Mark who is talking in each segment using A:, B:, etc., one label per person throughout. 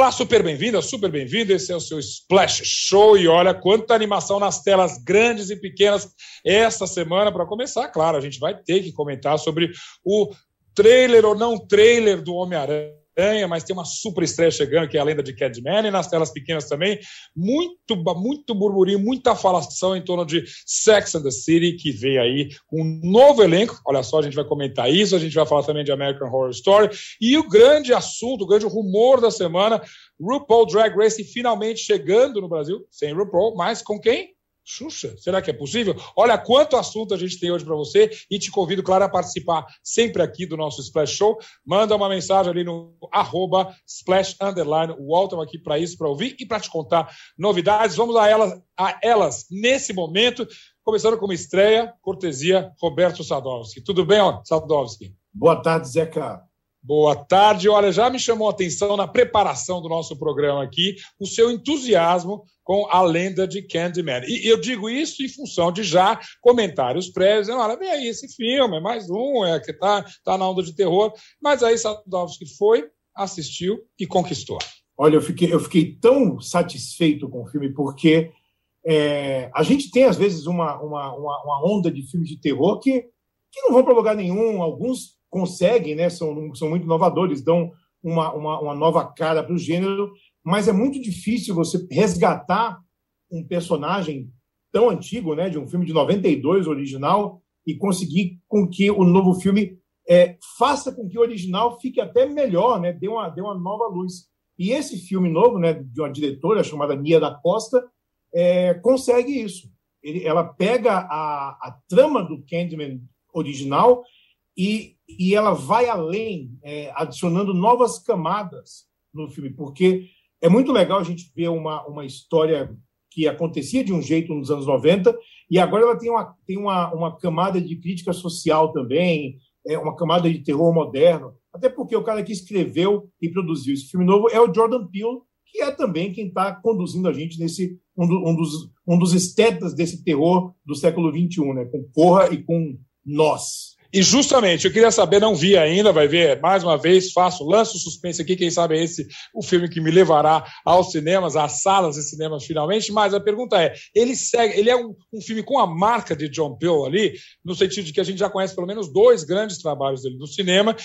A: Olá, super bem-vinda, super bem-vindo. Esse é o seu Splash Show e olha quanta animação nas telas grandes e pequenas esta semana. Para começar, claro, a gente vai ter que comentar sobre o trailer ou não trailer do Homem-Aranha mas tem uma super estreia chegando, que é a lenda de Cadman, e nas telas pequenas também, muito, muito burburinho, muita falação em torno de Sex and the City, que veio aí um novo elenco. Olha só, a gente vai comentar isso, a gente vai falar também de American Horror Story, e o grande assunto, o grande rumor da semana, RuPaul Drag Race finalmente chegando no Brasil, sem RuPaul, mas com quem? Xuxa, será que é possível? Olha quanto assunto a gente tem hoje para você e te convido, claro, a participar sempre aqui do nosso Splash Show. Manda uma mensagem ali no arroba Splash Underline Walton aqui para isso, para ouvir e para te contar novidades. Vamos a elas, a elas nesse momento, começando com uma estreia, cortesia Roberto Sadowski. Tudo bem, Sadowski?
B: Boa tarde, Zeca.
A: Boa tarde. Olha, já me chamou a atenção na preparação do nosso programa aqui o seu entusiasmo com a lenda de Candyman. E eu digo isso em função de já comentários prévios, olha, vem aí esse filme, é mais um, é que tá, tá na onda de terror. Mas aí Sadovski foi, assistiu e conquistou.
B: Olha, eu fiquei, eu fiquei tão satisfeito com o filme, porque é, a gente tem, às vezes, uma, uma, uma, uma onda de filmes de terror que, que não vão para lugar nenhum, alguns conseguem, né, são, são muito inovadores, dão uma, uma, uma nova cara para o gênero, mas é muito difícil você resgatar um personagem tão antigo, né, de um filme de 92 original, e conseguir com que o novo filme é, faça com que o original fique até melhor, né, dê uma, dê uma nova luz. E esse filme novo, né, de uma diretora chamada Nia da Costa, é, consegue isso. Ele, ela pega a, a trama do Candyman original e, e ela vai além, é, adicionando novas camadas no filme, porque é muito legal a gente ver uma, uma história que acontecia de um jeito nos anos 90 e agora ela tem uma, tem uma, uma camada de crítica social também, é uma camada de terror moderno, até porque o cara que escreveu e produziu esse filme novo é o Jordan Peele, que é também quem está conduzindo a gente nesse um, do, um, dos, um dos estetas desse terror do século XXI, né? com Corra e com Nós.
A: E justamente, eu queria saber, não vi ainda, vai ver mais uma vez, faço, lanço o suspense aqui, quem sabe é esse o filme que me levará aos cinemas, às salas de cinemas finalmente, mas a pergunta é, ele segue, ele é um, um filme com a marca de John Peel ali, no sentido de que a gente já conhece pelo menos dois grandes trabalhos dele no cinema,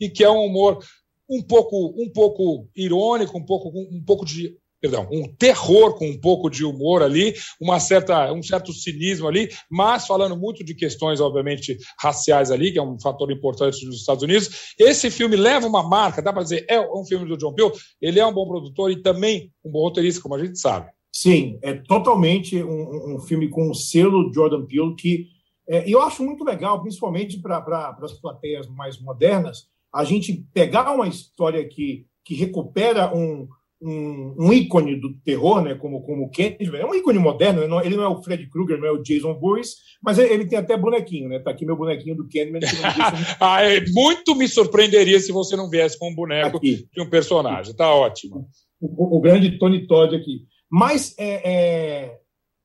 A: e que é um humor um pouco, um pouco irônico, um pouco, um pouco de perdão, um terror com um pouco de humor ali, uma certa, um certo cinismo ali, mas falando muito de questões, obviamente, raciais ali, que é um fator importante nos Estados Unidos. Esse filme leva uma marca, dá para dizer, é um filme do John Peel, ele é um bom produtor e também um bom roteirista, como a gente sabe.
B: Sim, é totalmente um, um filme com o selo Jordan Peele que é, eu acho muito legal, principalmente para pra, as plateias mais modernas, a gente pegar uma história que, que recupera um, um, um, ícone do terror, né, como como o Candyman, é um ícone moderno, né? ele não é o Fred Krueger, não é o Jason Voorhees, mas ele tem até bonequinho, né? Tá aqui meu bonequinho do Candyman.
A: ah, é, muito me surpreenderia se você não viesse com um boneco aqui. de um personagem. Tá ótimo.
B: O, o, grande Tony Todd aqui. Mas é, é,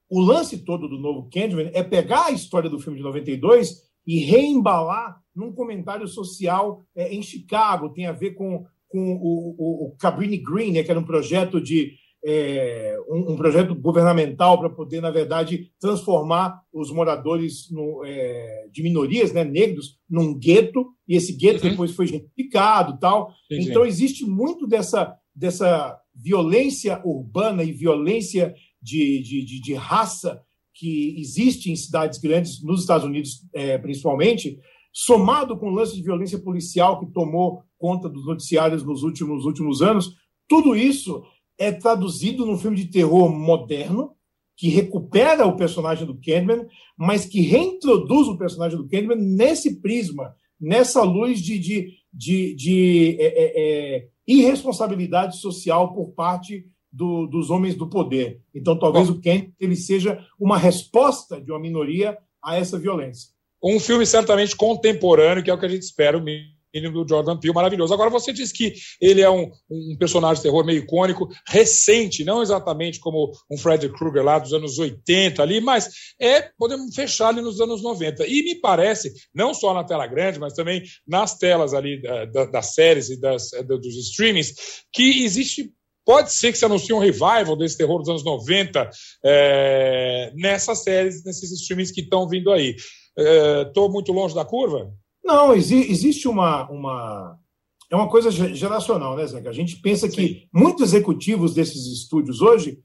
B: o lance todo do novo Candyman é pegar a história do filme de 92 e reembalar num comentário social é, em Chicago, tem a ver com com o, o, o Cabrini Green, né, que era um projeto de é, um, um, projeto governamental para poder, na verdade, transformar os moradores no, é, de minorias, né, negros, num gueto, e esse gueto uhum. depois foi gentrificado tal. Então, existe muito dessa, dessa violência urbana e violência de, de, de, de raça que existe em cidades grandes, nos Estados Unidos é, principalmente, somado com o lance de violência policial que tomou conta dos noticiários nos últimos, últimos anos, tudo isso é traduzido num filme de terror moderno, que recupera o personagem do Candyman, mas que reintroduz o personagem do Candyman nesse prisma, nessa luz de, de, de, de é, é, é irresponsabilidade social por parte do, dos homens do poder. Então, talvez Bom, o Candyman ele seja uma resposta de uma minoria a essa violência.
A: Um filme certamente contemporâneo, que é o que a gente espera, o mínimo do Jordan Peele, maravilhoso. Agora, você diz que ele é um, um personagem de terror meio icônico, recente, não exatamente como um Freddy Krueger lá dos anos 80 ali, mas é, podemos fechar ali nos anos 90. E me parece, não só na tela grande, mas também nas telas ali da, da, das séries e das, dos streamings, que existe Pode ser que se anuncie um revival desse terror dos anos 90 é, nessas séries, nesses streamings que estão vindo aí. Estou é, muito longe da curva?
B: Não, exi existe uma, uma. É uma coisa geracional, né, Zeca? A gente pensa Sim. que muitos executivos desses estúdios hoje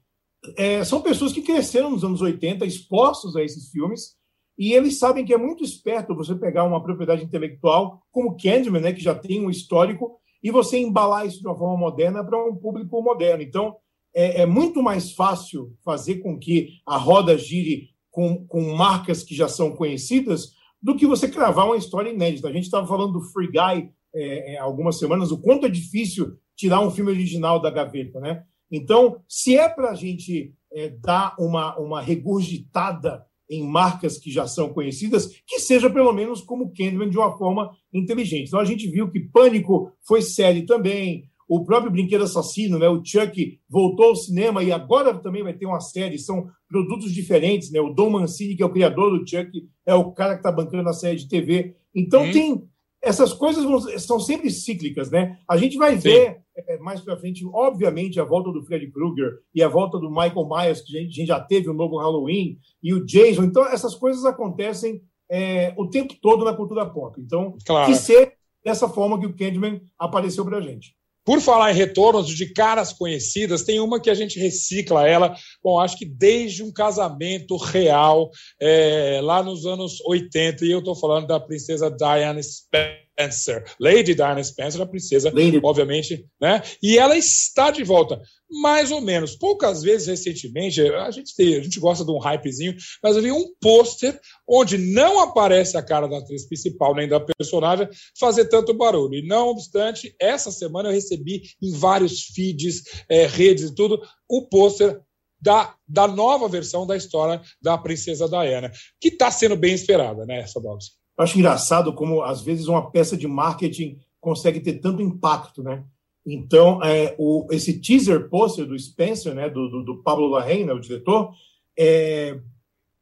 B: é, são pessoas que cresceram nos anos 80, expostos a esses filmes, e eles sabem que é muito esperto você pegar uma propriedade intelectual como Candyman, né, que já tem um histórico, e você embalar isso de uma forma moderna para um público moderno. Então, é, é, muito mais fácil fazer com que a roda gire com, com marcas que já são conhecidas do que você cravar uma história inédita. A gente estava falando do Free Guy é, é, algumas semanas, o quanto é difícil tirar um filme original da gaveta, né? Então, se é para a gente é, dar uma, uma regurgitada em marcas que já são conhecidas, que seja pelo menos como Candyman de uma forma inteligente. Então a gente viu que Pânico foi série também, o próprio Brinquedo Assassino, né, o Chuck voltou ao cinema e agora também vai ter uma série, são produtos diferentes, né? O Dom Mancini, que é o criador do Chuck, é o cara que está bancando a série de TV. Então hum. tem essas coisas vão, são sempre cíclicas, né? A gente vai Sim. ver é, mais para frente, obviamente, a volta do Freddy Krueger e a volta do Michael Myers, que a gente, a gente já teve o novo Halloween, e o Jason. Então, essas coisas acontecem é, o tempo todo na cultura pop. Então, claro. que ser dessa forma que o Candyman apareceu para a gente.
A: Por falar em retornos de caras conhecidas, tem uma que a gente recicla ela, bom, acho que desde um casamento real, é, lá nos anos 80, e eu estou falando da princesa Diana Spencer Spencer, Lady Diana Spencer, a princesa, Lady. obviamente, né? E ela está de volta, mais ou menos. Poucas vezes recentemente, a gente tem, a gente gosta de um hypezinho, mas eu vi um pôster onde não aparece a cara da atriz principal nem da personagem fazer tanto barulho. E não obstante, essa semana eu recebi em vários feeds, é, redes e tudo, o pôster da, da nova versão da história da princesa Diana, que está sendo bem esperada, né, Sobowski?
B: Eu acho engraçado como, às vezes, uma peça de marketing consegue ter tanto impacto, né? Então, é, o, esse teaser poster do Spencer, né, do, do, do Pablo Larraín, né, o diretor, é,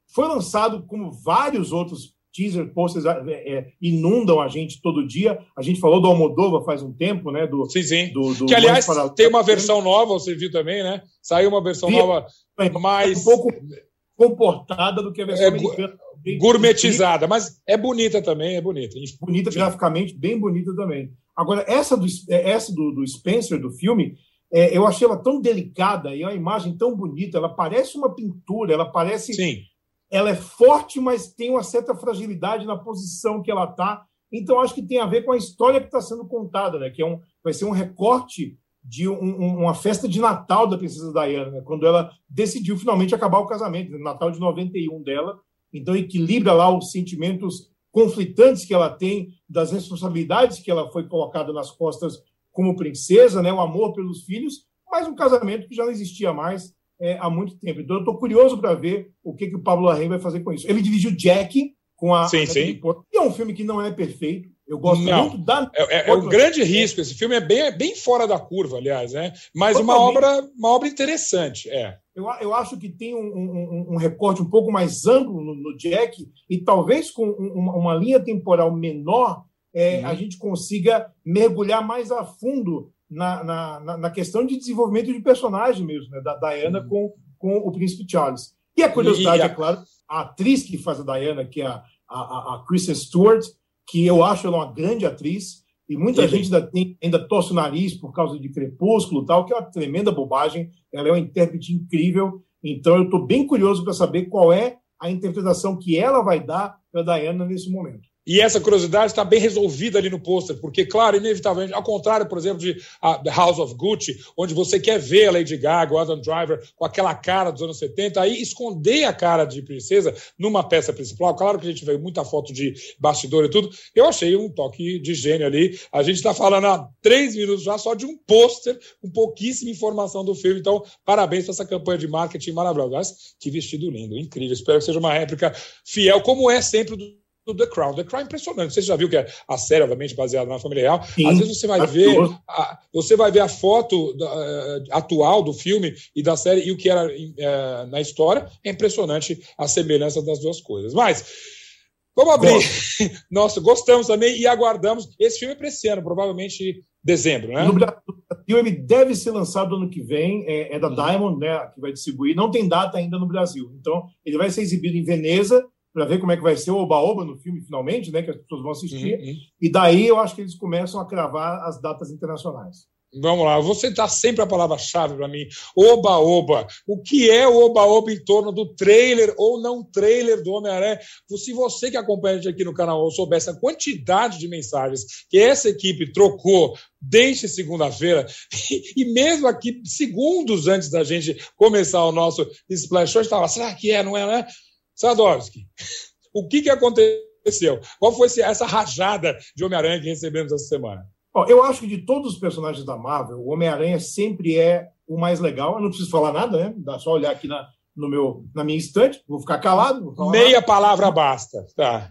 B: foi lançado como vários outros teaser posters é, é, inundam a gente todo dia. A gente falou do Almodova faz um tempo, né? Do,
A: sim, sim. Do, do que, aliás, para... tem uma versão nova, você viu também, né? Saiu uma versão nova mais...
B: Um pouco comportada do que a versão é, americana
A: gourmetizada, mas é bonita também, é bonita.
B: Bonita graficamente, bem bonita também. Agora, essa do, essa do, do Spencer, do filme, é, eu achei ela tão delicada e é uma imagem tão bonita. Ela parece uma pintura, ela parece.
A: Sim.
B: Ela é forte, mas tem uma certa fragilidade na posição que ela está. Então, acho que tem a ver com a história que está sendo contada, né? Que é um, vai ser um recorte de um, uma festa de Natal da princesa Diana, né? quando ela decidiu finalmente acabar o casamento, no Natal de 91 dela. Então, equilibra lá os sentimentos conflitantes que ela tem, das responsabilidades que ela foi colocada nas costas como princesa, né, o amor pelos filhos, mas um casamento que já não existia mais é, há muito tempo. Então, eu estou curioso para ver o que, que o Pablo Larraín vai fazer com isso. Ele dirigiu Jack com a.
A: Sim, sim.
B: E é um filme que não é perfeito. Eu gosto
A: não,
B: muito
A: da. É, é, é um grande risco. Esse filme é bem, é bem fora da curva, aliás, né? Mas uma obra, uma obra interessante. É.
B: Eu, eu acho que tem um, um, um recorte um pouco mais amplo no, no Jack e talvez com uma, uma linha temporal menor é, uhum. a gente consiga mergulhar mais a fundo na, na, na, questão de desenvolvimento de personagem mesmo, né? Da Diana uhum. com, com o príncipe Charles. E a curiosidade, e, e a... é claro, a atriz que faz a Diana, que é a, a, a Kristen Stewart, que eu acho ela uma grande atriz, e muita Sim. gente ainda, tem, ainda torce o nariz por causa de Crepúsculo tal, que é uma tremenda bobagem. Ela é uma intérprete incrível. Então eu estou bem curioso para saber qual é a interpretação que ela vai dar para Diana nesse momento.
A: E essa curiosidade está bem resolvida ali no pôster, porque, claro, inevitavelmente, ao contrário, por exemplo, de uh, The House of Gucci, onde você quer ver a Lady Gaga, o Adam Driver, com aquela cara dos anos 70, aí esconder a cara de princesa numa peça principal. Claro que a gente vê muita foto de bastidor e tudo. Eu achei um toque de gênio ali. A gente está falando há três minutos já só de um pôster, com pouquíssima informação do filme. Então, parabéns para essa campanha de marketing maravilhosa. Que vestido lindo, incrível. Espero que seja uma réplica fiel, como é sempre do do The Crown. The Crown é impressionante. Você já viu que é a série, obviamente, baseada na família real. Sim, Às vezes você vai ver a, você vai ver a foto da, uh, atual do filme e da série e o que era uh, na história. É impressionante a semelhança das duas coisas. Mas vamos abrir. Nossa, gostamos também e aguardamos. Esse filme é para esse ano, provavelmente dezembro, né?
B: No Brasil, ele deve ser lançado ano que vem, é, é da Diamond, né, que vai distribuir. Não tem data ainda no Brasil. Então, ele vai ser exibido em Veneza, para ver como é que vai ser o Oba-Oba no filme, finalmente, né, que as pessoas vão assistir. Uhum. E daí eu acho que eles começam a cravar as datas internacionais.
A: Vamos lá, você está sempre a palavra-chave para mim. Oba-oba. O que é o oba-oba em torno do trailer ou não trailer do Homem-Aranha? Se você que acompanha a gente aqui no canal soubesse a quantidade de mensagens que essa equipe trocou desde segunda-feira, e mesmo aqui, segundos antes da gente começar o nosso Splash Show, estava, será que é, não é, não é? Sadowski, o que, que aconteceu? Qual foi essa rajada de Homem-Aranha que recebemos essa semana?
B: eu acho que de todos os personagens da Marvel, o Homem-Aranha sempre é o mais legal. Eu não preciso falar nada, né? Dá só olhar aqui na, no meu, na minha estante, vou ficar calado.
A: Vou Meia nada. palavra basta. Tá.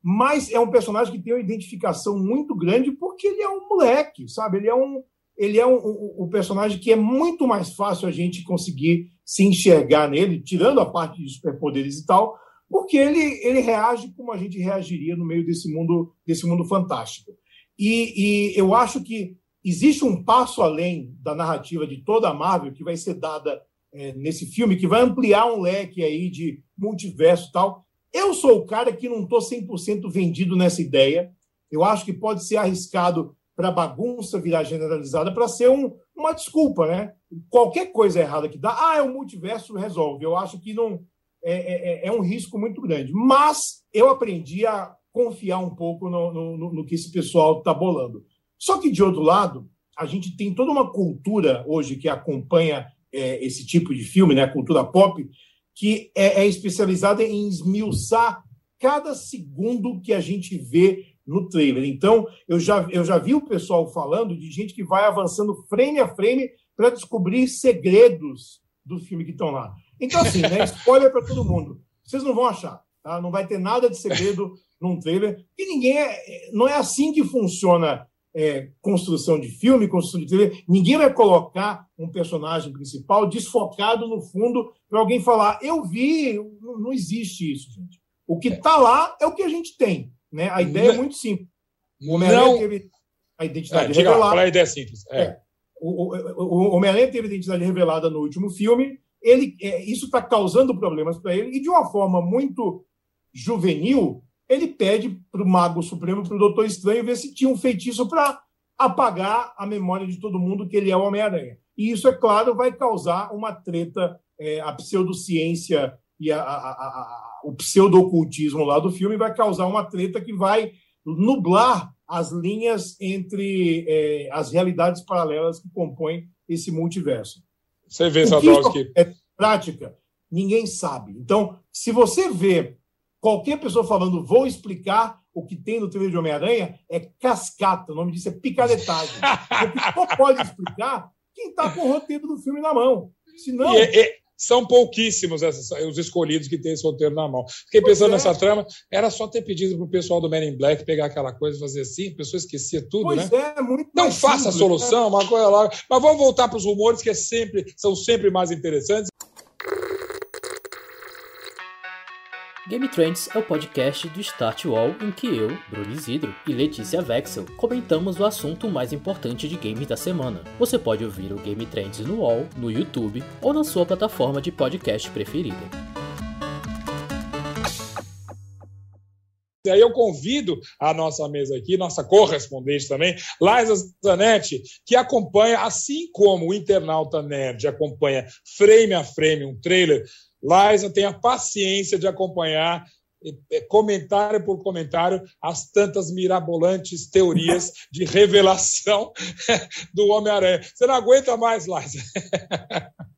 B: Mas é um personagem que tem uma identificação muito grande porque ele é um moleque, sabe? Ele é um, ele é um, um, um personagem que é muito mais fácil a gente conseguir se enxergar nele, tirando a parte de superpoderes e tal, porque ele, ele reage como a gente reagiria no meio desse mundo, desse mundo fantástico. E, e eu acho que existe um passo além da narrativa de toda a Marvel que vai ser dada é, nesse filme, que vai ampliar um leque aí de multiverso e tal. Eu sou o cara que não estou 100% vendido nessa ideia. Eu acho que pode ser arriscado para a bagunça virar generalizada, para ser um, uma desculpa, né? Qualquer coisa errada que dá, ah, é o multiverso resolve. Eu acho que não é, é, é um risco muito grande. Mas eu aprendi a confiar um pouco no, no, no que esse pessoal está bolando. Só que, de outro lado, a gente tem toda uma cultura hoje que acompanha é, esse tipo de filme, né, a cultura pop, que é, é, especializada em esmiuçar cada segundo que a gente vê no trailer. Então, eu já, eu já vi o pessoal falando de gente que vai avançando frame a frame para descobrir segredos do filme que estão lá. Então, assim, né, spoiler para todo mundo. Vocês não vão achar. Tá? Não vai ter nada de segredo num trailer. E ninguém é, não é assim que funciona é, construção de filme, construção de trailer. Ninguém vai colocar um personagem principal desfocado no fundo para alguém falar: eu vi. Não, não, existe isso, gente. O que está lá é o que a gente tem. Né? A ideia é muito simples.
A: O Homem-Aranha teve a identidade é, revelada. A ideia é simples. É. é.
B: O, o, o Homem-Aranha teve a identidade revelada no último filme. Ele, é, isso está causando problemas para ele, e de uma forma muito juvenil, ele pede para o Mago Supremo, para o Doutor Estranho, ver se tinha um feitiço para apagar a memória de todo mundo que ele é o Homem-Aranha. E isso, é claro, vai causar uma treta, é, a pseudociência e a, a, a, o pseudo-ocultismo lá do filme vai causar uma treta que vai nublar as linhas entre é, as realidades paralelas que compõem esse multiverso.
A: Você vê, Sadowski.
B: É prática, ninguém sabe. Então, se você vê Qualquer pessoa falando, vou explicar o que tem no trailer de Homem-Aranha, é cascata. O nome disso é picaretagem. Porque só pode explicar quem está com o roteiro do filme na mão. Senão.
A: E, e, são pouquíssimos esses, os escolhidos que têm esse roteiro na mão. Fiquei pensando é. nessa trama, era só ter pedido para o pessoal do Men in Black pegar aquela coisa e fazer assim, a pessoa esquecia tudo,
B: pois
A: né?
B: É, muito
A: Não faça simples, a solução, né? uma coisa lá. Mas vamos voltar para os rumores, que é sempre, são sempre mais interessantes.
C: Game Trends é o podcast do Start Wall em que eu, Bruno Isidro e Letícia Vexel comentamos o assunto mais importante de games da semana. Você pode ouvir o Game Trends no Wall, no YouTube ou na sua plataforma de podcast preferida.
A: E aí eu convido a nossa mesa aqui, nossa correspondente também, Liza Zanetti, que acompanha, assim como o internauta nerd acompanha frame a frame um trailer Liza, tenha paciência de acompanhar comentário por comentário as tantas mirabolantes teorias de revelação do Homem-Aranha. Você não aguenta mais, Liza.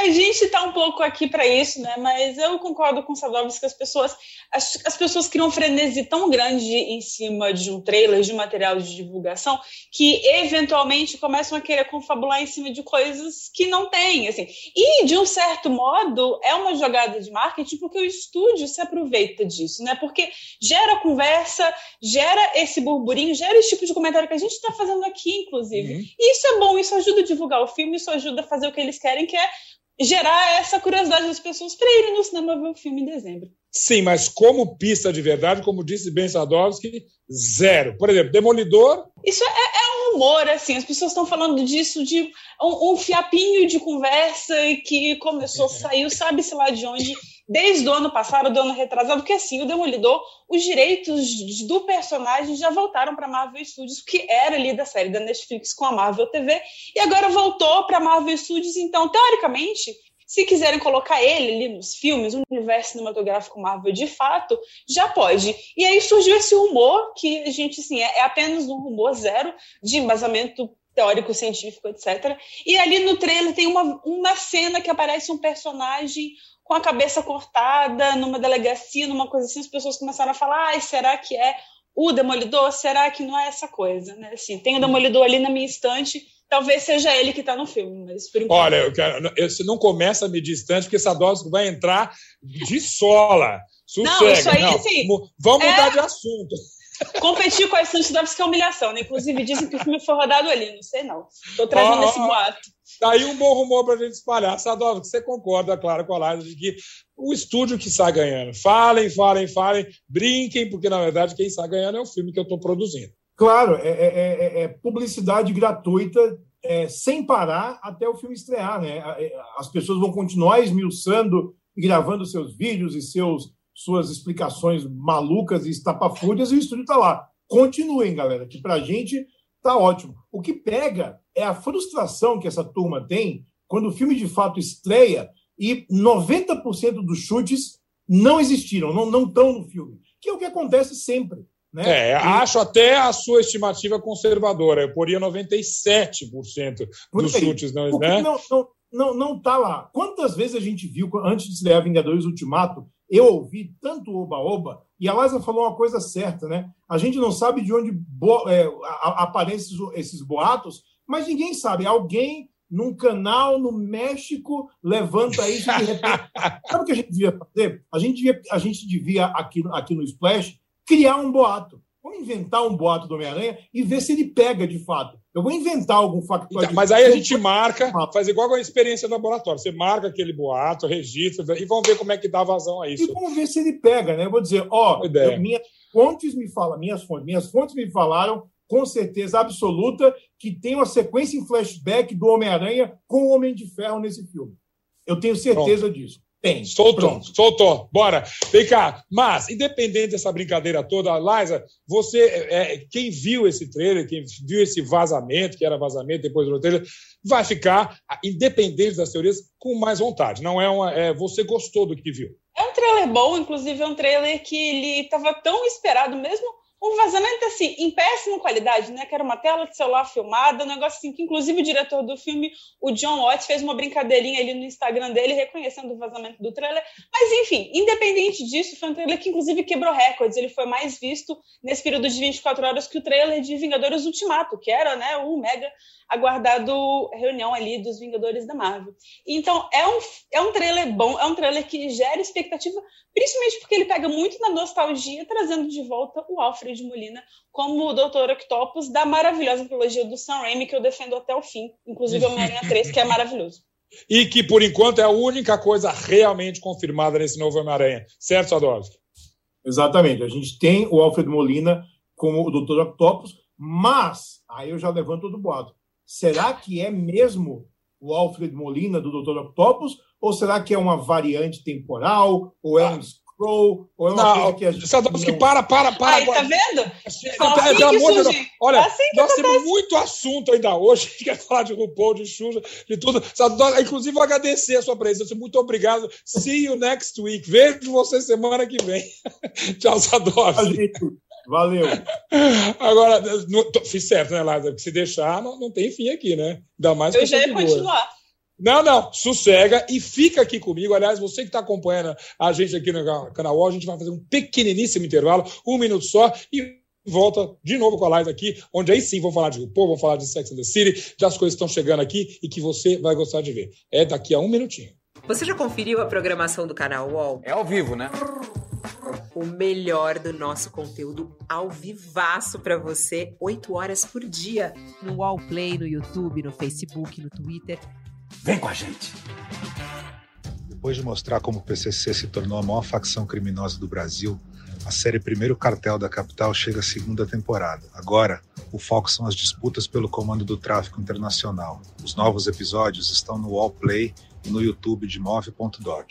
D: a gente está um pouco aqui para isso, né? Mas eu concordo com o Sadovski que as pessoas, as, as pessoas criam um frenesi tão grande em cima de um trailer, de um material de divulgação, que eventualmente começam a querer confabular em cima de coisas que não tem, assim. E de um certo modo é uma jogada de marketing porque o estúdio se aproveita disso, né? Porque gera conversa, gera esse burburinho, gera esse tipo de comentário que a gente está fazendo aqui, inclusive. Uhum. E isso é bom, isso ajuda a divulgar o filme, isso ajuda a fazer o que eles querem, que é gerar essa curiosidade das pessoas para irem no cinema ver o filme em dezembro.
A: Sim, mas como pista de verdade, como disse Ben Sadowski, zero. Por exemplo, Demolidor.
D: Isso é, é um rumor, assim, as pessoas estão falando disso de um, um fiapinho de conversa que começou, saiu, sabe-se lá de onde, desde o ano passado, do ano retrasado, porque assim, o Demolidor, os direitos do personagem já voltaram para Marvel Studios, que era ali da série da Netflix com a Marvel TV, e agora voltou para Marvel Studios, então, teoricamente, se quiserem colocar ele ali nos filmes, o universo cinematográfico Marvel de fato, já pode. E aí surgiu esse rumor, que a gente, assim, é, é apenas um rumor zero de embasamento teórico, científico, etc. E ali no trailer tem uma, uma cena que aparece um personagem com a cabeça cortada numa delegacia, numa coisa assim, as pessoas começaram a falar, ai, será que é o Demolidor? Será que não é essa coisa? Né? Assim, tem o Demolidor ali na minha estante, talvez seja ele que está no filme, mas por enquanto...
A: Olha, eu quero, eu, você não começa a me distante, porque Sadowski vai entrar de sola. Sossega. Não, isso aí, não. Assim, Vamos é... mudar de assunto.
D: Competir com a que é humilhação, né? Inclusive dizem que o filme foi rodado ali, não sei não. Estou trazendo esse boato.
A: Daí tá um bom rumor para a gente espalhar. Sadovski, você concorda, claro, com a Liza, de que o estúdio que está ganhando. Falem, falem, falem, brinquem, porque na verdade quem está ganhando é o filme que eu estou produzindo.
B: Claro, é, é, é, é publicidade gratuita é, sem parar até o filme estrear. Né? As pessoas vão continuar esmiuçando e gravando seus vídeos e seus, suas explicações malucas e estapafúrdias e o estúdio está lá. Continuem, galera, que para a gente tá ótimo. O que pega é a frustração que essa turma tem quando o filme de fato estreia e 90% dos chutes não existiram, não estão no filme, que é o que acontece sempre. Né?
A: É, e... acho até a sua estimativa conservadora. Eu poria 97% dos chutes, não,
B: né? Não, não, não, não tá lá. Quantas vezes a gente viu, antes de estrear Vingadores Ultimato, eu ouvi tanto oba-oba, e a Liza falou uma coisa certa, né? A gente não sabe de onde é, aparecem esses boatos, mas ninguém sabe. Alguém num canal no México levanta isso de repente. sabe o que a gente devia fazer? A gente devia, a gente devia aqui, aqui no Splash criar um boato. Vamos inventar um boato do Homem-Aranha e ver se ele pega de fato. Eu vou inventar algum factor.
A: Então, mas aí a gente marca, faz igual com a experiência do laboratório. Você marca aquele boato, registra e vamos ver como é que dá vazão a isso.
B: E vamos ver se ele pega, né? Eu vou dizer, ó, eu, minhas fontes me falam, minhas fontes, minhas fontes me falaram com certeza absoluta que tem uma sequência em flashback do Homem-Aranha com o Homem de Ferro nesse filme. Eu tenho certeza Pronto. disso. Tem.
A: Soltou, Pronto. soltou. Bora. Vem cá. Mas, independente dessa brincadeira toda, Liza, você, é, quem viu esse trailer, quem viu esse vazamento, que era vazamento depois do trailer, vai ficar, independente das teorias, com mais vontade. Não é uma. É, você gostou do que viu.
D: É um trailer bom, inclusive é um trailer que ele estava tão esperado mesmo um vazamento assim, em péssima qualidade, né? Que era uma tela de celular filmada, um negócio assim que, inclusive, o diretor do filme, o John Watts, fez uma brincadeirinha ali no Instagram dele, reconhecendo o vazamento do trailer. Mas, enfim, independente disso, foi um trailer que, inclusive, quebrou recordes. Ele foi mais visto nesse período de 24 horas que o trailer de Vingadores Ultimato, que era, né, o mega aguardado reunião ali dos Vingadores da Marvel. Então, é um, é um trailer bom, é um trailer que gera expectativa, principalmente porque ele pega muito na nostalgia, trazendo de volta o Alfred Molina como o Dr. Octopus da maravilhosa trilogia do Sam Raimi, que eu defendo até o fim, inclusive o Homem-Aranha 3, que é maravilhoso.
A: E que, por enquanto, é a única coisa realmente confirmada nesse novo Homem-Aranha. Certo, Sadowski?
B: Exatamente. A gente tem o Alfred Molina como o Dr. Octopus, mas, aí eu já levanto do boato, será que é mesmo o Alfred Molina do Dr. Octopus? Ou será que é uma variante temporal? Ou é um Scroll? Ou é uma
A: não, coisa que a gente. Sadowski, não... para, para, para.
D: Aí, tá vendo?
A: Assim pelo amor de Deus. Olha, assim nós acontece. temos muito assunto ainda hoje. A gente quer falar de RuPaul, de Xuxa, de tudo. Sadowski, inclusive, agradecer a sua presença. Muito obrigado. See you next week. Vejo você semana que vem. Tchau, Sadowski.
B: Valeu.
A: Agora, não, fiz certo, né, Lázaro? Se deixar, não, não tem fim aqui, né?
D: Ainda mais Eu já ia continuar.
A: Não, não, sossega e fica aqui comigo. Aliás, você que está acompanhando a gente aqui no canal, a gente vai fazer um pequeniníssimo intervalo, um minuto só, e volta de novo com a live aqui, onde aí sim vou falar de RuPaul, vou falar de Sex and the City, das coisas que estão chegando aqui e que você vai gostar de ver. É daqui a um minutinho.
E: Você já conferiu a programação do canal UOL?
F: É ao vivo, né?
E: o melhor do nosso conteúdo ao vivaço para você, 8 horas por dia.
G: No Wallplay, no YouTube, no Facebook, no Twitter.
F: Vem com a gente!
H: Depois de mostrar como o PCC se tornou a maior facção criminosa do Brasil, a série Primeiro Cartel da Capital chega à segunda temporada. Agora, O foco são as disputas pelo comando do tráfico internacional. Os novos episódios estão no Wallplay e no YouTube de Move.doc.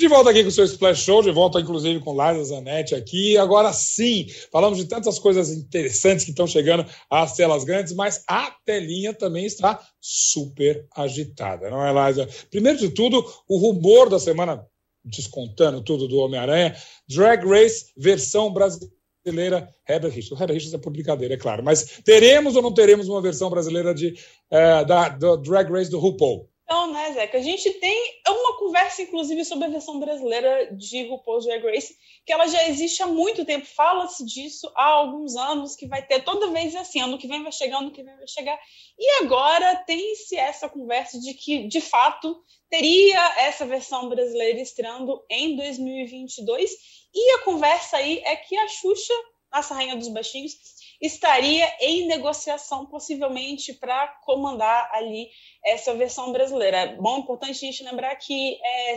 A: De volta aqui com o seu Splash Show, de volta inclusive com Liza Zanetti aqui. Agora sim, falamos de tantas coisas interessantes que estão chegando às telas grandes, mas a telinha também está super agitada, não é, Liza? Primeiro de tudo, o rumor da semana, descontando tudo do Homem-Aranha, Drag Race versão brasileira Heber Richards. O Heber Richards é por brincadeira, é claro, mas teremos ou não teremos uma versão brasileira de, uh, da, Drag Race do RuPaul?
D: Então, né, Zeca, a gente tem uma conversa, inclusive, sobre a versão brasileira de RuPaul's Drag Race, que ela já existe há muito tempo, fala-se disso há alguns anos, que vai ter toda vez assim, ano que vem vai chegar, ano que vem vai chegar. E agora tem-se essa conversa de que, de fato, teria essa versão brasileira estreando em 2022, e a conversa aí é que a Xuxa, nossa Rainha dos Baixinhos, estaria em negociação, possivelmente, para comandar ali essa versão brasileira. É bom, importante a gente lembrar que é,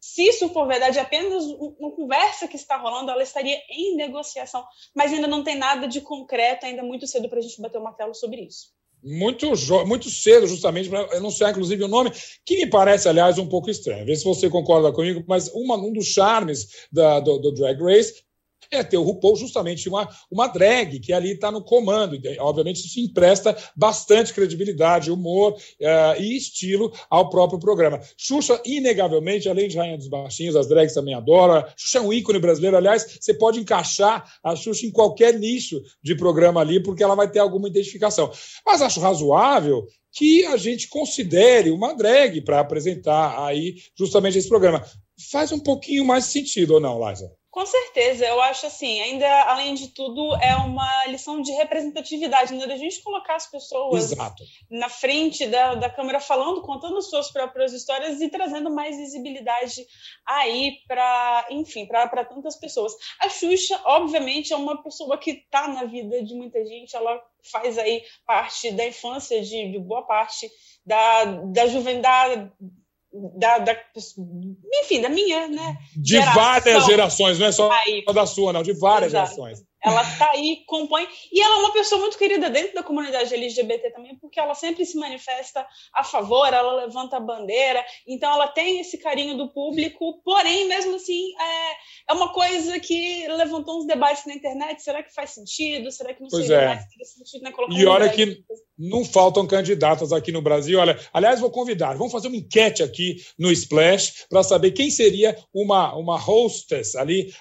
D: se isso for verdade, apenas uma conversa que está rolando, ela estaria em negociação, mas ainda não tem nada de concreto, ainda muito cedo para a gente bater o martelo sobre isso.
A: Muito, muito cedo, justamente, para anunciar, inclusive, o nome, que me parece, aliás, um pouco estranho. Vê se você concorda comigo, mas uma, um dos charmes da, do, do Drag Race é ter o RuPaul justamente uma, uma drag que ali está no comando. E, obviamente, isso empresta bastante credibilidade, humor uh, e estilo ao próprio programa. Xuxa, inegavelmente, além de Rainha dos Baixinhos, as drags também adoram. Xuxa é um ícone brasileiro. Aliás, você pode encaixar a Xuxa em qualquer nicho de programa ali, porque ela vai ter alguma identificação. Mas acho razoável que a gente considere uma drag para apresentar aí justamente esse programa. Faz um pouquinho mais sentido ou não, Liza?
D: Com certeza, eu acho assim, ainda além de tudo, é uma lição de representatividade, né? da gente colocar as pessoas
A: Exato.
D: na frente da, da câmera falando, contando suas próprias histórias e trazendo mais visibilidade aí para, enfim, para tantas pessoas. A Xuxa, obviamente, é uma pessoa que está na vida de muita gente, ela faz aí parte da infância de, de boa parte da, da juventude da, da, enfim, da minha, né?
A: De geração. várias gerações, não é só aí. da sua, não, de várias Exato. gerações.
D: Ela está aí, compõe. E ela é uma pessoa muito querida dentro da comunidade LGBT também, porque ela sempre se manifesta a favor, ela levanta a bandeira, então ela tem esse carinho do público, porém, mesmo assim, é, é uma coisa que levantou uns debates na internet. Será que faz sentido? Será que não
A: pois seria é. mais
D: sentido,
A: né? Colocar e olha que não faltam candidatas aqui no Brasil. Olha, aliás, vou convidar, vamos fazer uma enquete aqui no Splash para saber quem seria uma, uma hostess ali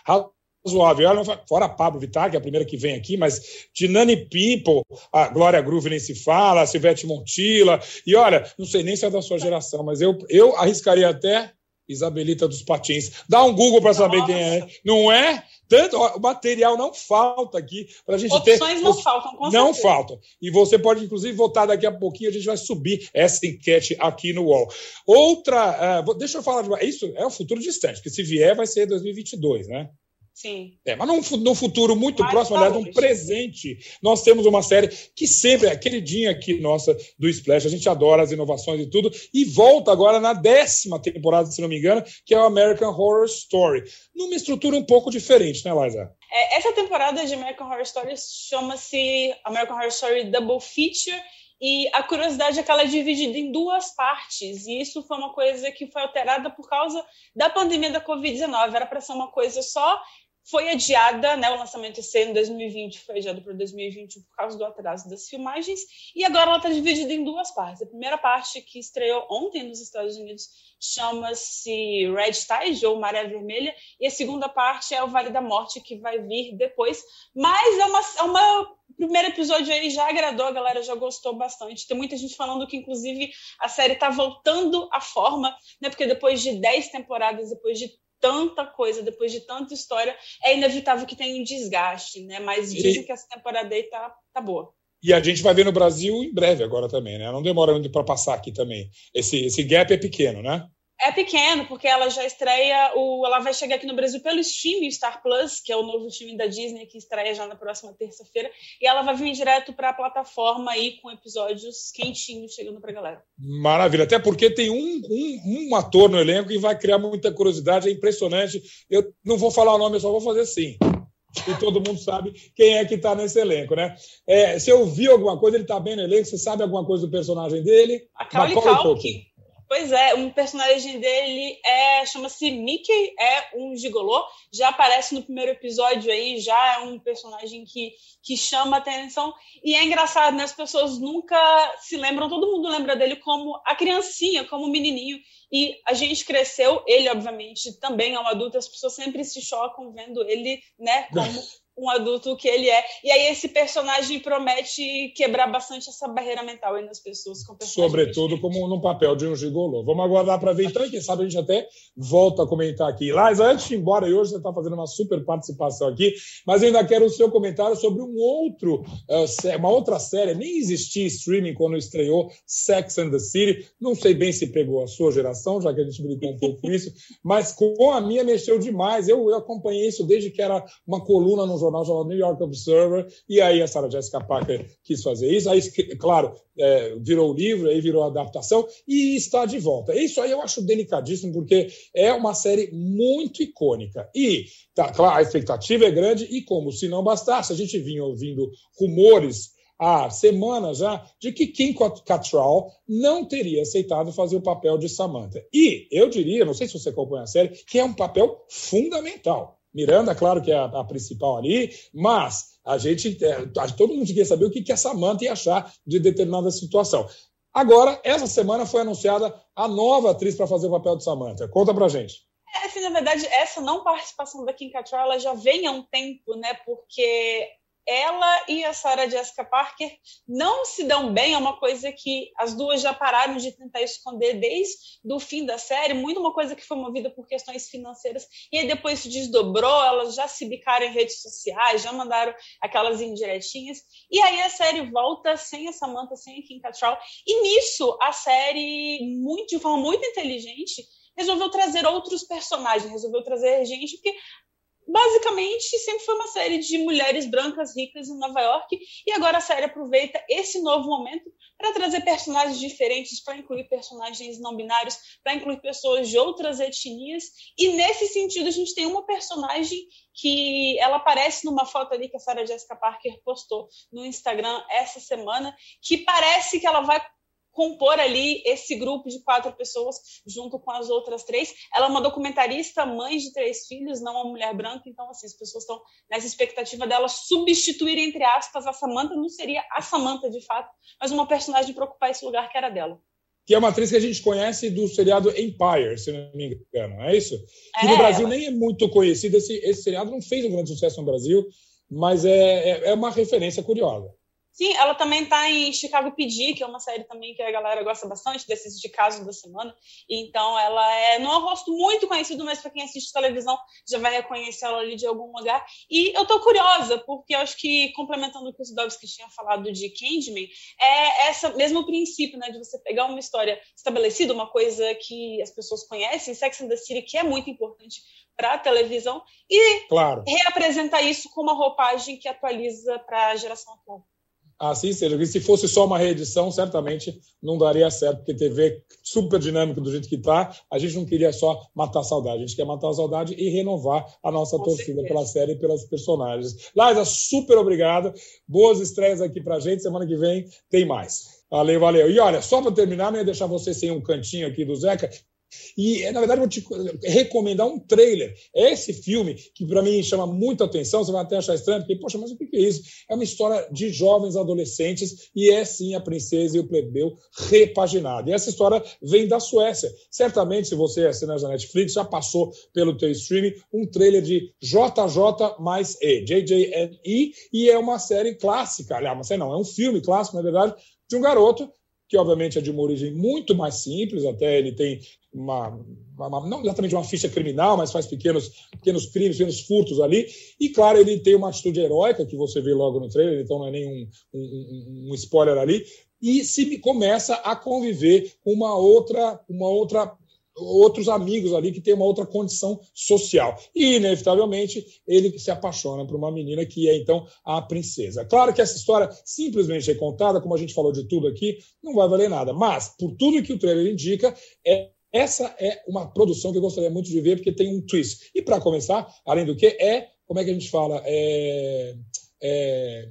A: razoável. Fora a Pablo Vittar, que é a primeira que vem aqui, mas de Nani People, a Glória Groove nem se fala, a Silvete Montilla. E olha, não sei nem se é da sua geração, mas eu, eu arriscaria até Isabelita dos Patins. Dá um Google para saber quem é. Não é? Tanto, o material não falta aqui para a gente
D: Opções
A: ter.
D: Opções não faltam, com
A: Não
D: certeza.
A: faltam. E você pode, inclusive, votar daqui a pouquinho, a gente vai subir essa enquete aqui no UOL. Outra. Uh, deixa eu falar de. Isso é o futuro distante, porque se vier vai ser 2022, né?
D: Sim.
A: É, mas num, num futuro muito Mais próximo, aliás, um presente, nós temos uma série que sempre é queridinha aqui nossa do Splash. A gente adora as inovações e tudo. E volta agora na décima temporada, se não me engano, que é o American Horror Story. Numa estrutura um pouco diferente, né, Liza?
D: É, essa temporada de American Horror Story chama-se American Horror Story Double Feature. E a curiosidade é que ela é dividida em duas partes, e isso foi uma coisa que foi alterada por causa da pandemia da Covid-19. Era para ser uma coisa só foi adiada, né, o lançamento ser em 2020, foi adiado para 2021 por causa do atraso das filmagens, e agora ela está dividida em duas partes. A primeira parte, que estreou ontem nos Estados Unidos, chama-se Red Tide, ou Maré Vermelha, e a segunda parte é o Vale da Morte, que vai vir depois, mas é uma, é uma primeiro episódio aí já agradou, a galera já gostou bastante. Tem muita gente falando que, inclusive, a série está voltando à forma, né? Porque depois de 10 temporadas, depois de tanta coisa, depois de tanta história, é inevitável que tenha um desgaste, né? Mas dizem e... que essa temporada aí tá, tá boa.
A: E a gente vai ver no Brasil em breve agora também, né? Não demora muito para passar aqui também. Esse, esse gap é pequeno, né?
D: É pequeno, porque ela já estreia, o, ela vai chegar aqui no Brasil pelo streaming Star Plus, que é o novo streaming da Disney, que estreia já na próxima terça-feira, e ela vai vir direto para a plataforma aí com episódios quentinhos chegando para a galera.
A: Maravilha, até porque tem um, um, um, ator no elenco que vai criar muita curiosidade, é impressionante. Eu não vou falar o nome, eu só vou fazer sim. E todo mundo sabe quem é que está nesse elenco, né? É, se eu vi alguma coisa, ele está bem no elenco, você sabe alguma coisa do personagem dele?
D: A Macaulay Culkin. Pois é, um personagem dele é chama-se Mickey, é um gigolô, já aparece no primeiro episódio aí, já é um personagem que, que chama atenção. E é engraçado, né? As pessoas nunca se lembram, todo mundo lembra dele como a criancinha, como o menininho. E a gente cresceu, ele obviamente também é um adulto, as pessoas sempre se chocam vendo ele, né, como um adulto que ele é. E aí esse personagem promete quebrar bastante essa barreira mental aí nas pessoas. Com
A: Sobretudo como no papel de um gigolô. Vamos aguardar para ver então, e quem sabe a gente até volta a comentar aqui. Lais, antes de ir embora, e hoje você está fazendo uma super participação aqui, mas ainda quero o seu comentário sobre um outro, uh, uma outra série, nem existia streaming quando estreou Sex and the City. Não sei bem se pegou a sua geração, já que a gente brincou um pouco com isso, mas com a minha mexeu demais. Eu, eu acompanhei isso desde que era uma coluna no jornal jornal chamado New York Observer, e aí a Sarah Jessica Parker quis fazer isso. Aí, claro, é, virou o livro, aí virou a adaptação, e está de volta. Isso aí eu acho delicadíssimo, porque é uma série muito icônica. E, tá, claro, a expectativa é grande, e como se não bastasse, a gente vinha ouvindo rumores há semanas já de que Kim Cattrall não teria aceitado fazer o papel de Samantha. E eu diria, não sei se você acompanha a série, que é um papel fundamental. Miranda, claro que é a, a principal ali, mas a gente, é, todo mundo queria saber o que, que a Samanta ia achar de determinada situação. Agora, essa semana foi anunciada a nova atriz para fazer o papel de Samantha. Conta pra gente.
D: É, assim, na verdade, essa não participação da Kim Cattrall, ela já vem há um tempo, né? Porque ela e a Sarah Jessica Parker não se dão bem, é uma coisa que as duas já pararam de tentar esconder desde o fim da série, muito uma coisa que foi movida por questões financeiras, e aí depois se desdobrou, elas já se bicaram em redes sociais, já mandaram aquelas indiretinhas, e aí a série volta sem a Samantha, sem a Kim Cattrall, e nisso a série, muito, de forma muito inteligente, resolveu trazer outros personagens, resolveu trazer gente, porque basicamente sempre foi uma série de mulheres brancas ricas em Nova York e agora a série aproveita esse novo momento para trazer personagens diferentes, para incluir personagens não binários, para incluir pessoas de outras etnias e nesse sentido a gente tem uma personagem que ela aparece numa foto ali que a Sarah Jessica Parker postou no Instagram essa semana, que parece que ela vai compor ali esse grupo de quatro pessoas junto com as outras três. Ela é uma documentarista, mãe de três filhos, não uma mulher branca, então assim, as pessoas estão nessa expectativa dela substituir, entre aspas, a Samantha, não seria a Samantha de fato, mas uma personagem para ocupar esse lugar que era dela.
A: Que é uma atriz que a gente conhece do seriado Empire, se não me engano, não é isso? Que é, no Brasil ela... nem é muito conhecido, esse, esse seriado não fez um grande sucesso no Brasil, mas é, é, é uma referência curiosa.
D: Sim, ela também está em Chicago PD, que é uma série também que a galera gosta bastante, desses de casos da semana. Então, ela é, não é um rosto muito conhecido, mas para quem assiste televisão já vai reconhecer ela ali de algum lugar. E eu estou curiosa, porque eu acho que, complementando o que o Zidowski tinha falado de Candyman, é esse mesmo princípio, né, de você pegar uma história estabelecida, uma coisa que as pessoas conhecem, Sex and the City, que é muito importante para a televisão, e claro. reapresentar isso com uma roupagem que atualiza para a geração atual
A: assim seja. E se fosse só uma reedição, certamente não daria certo, porque TV super dinâmica do jeito que está, a gente não queria só matar a saudade, a gente quer matar a saudade e renovar a nossa Com torcida certeza. pela série e pelas personagens. Laisa, super obrigado. Boas estreias aqui pra gente. Semana que vem tem mais. Valeu, valeu. E olha, só para terminar, não ia deixar você sem um cantinho aqui do Zeca. E, na verdade, vou te recomendar um trailer. Esse filme, que para mim chama muita atenção, você vai até achar estranho, porque, poxa, mas o que é isso? É uma história de jovens adolescentes e é sim a princesa e o plebeu repaginado. E essa história vem da Suécia. Certamente, se você assinar a Netflix, já passou pelo teu streaming um trailer de JJ mais E, JJNE, e é uma série clássica. Aliás, uma série não, é um filme clássico, na verdade, de um garoto que obviamente é de uma origem muito mais simples, até ele tem uma, uma, não exatamente uma ficha criminal, mas faz pequenos, pequenos crimes, pequenos furtos ali. E, claro, ele tem uma atitude heróica, que você vê logo no trailer, então não é nenhum um, um, um spoiler ali. E se começa a conviver com uma outra, uma outra outros amigos ali que tem uma outra condição social. E, inevitavelmente, ele se apaixona por uma menina que é, então, a princesa. Claro que essa história simplesmente contada, como a gente falou de tudo aqui, não vai valer nada. Mas, por tudo que o trailer indica, é essa é uma produção que eu gostaria muito de ver, porque tem um twist. E, para começar, além do que, é, como é que a gente fala? É, é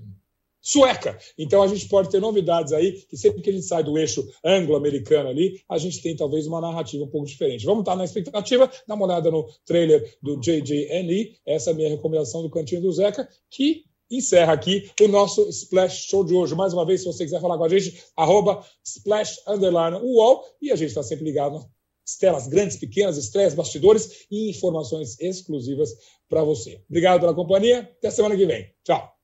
A: sueca. Então a gente pode ter novidades aí, que sempre que a gente sai do eixo anglo-americano ali, a gente tem talvez uma narrativa um pouco diferente. Vamos estar na expectativa, dá uma olhada no trailer do JJNE, essa é a minha recomendação do Cantinho do Zeca, que encerra aqui o nosso Splash Show de hoje. Mais uma vez, se você quiser falar com a gente, arroba Splash Underline UOL, e a gente está sempre ligado nas telas grandes, pequenas, estreias, bastidores e informações exclusivas para você. Obrigado pela companhia, até semana que vem. Tchau.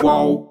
I: Qual?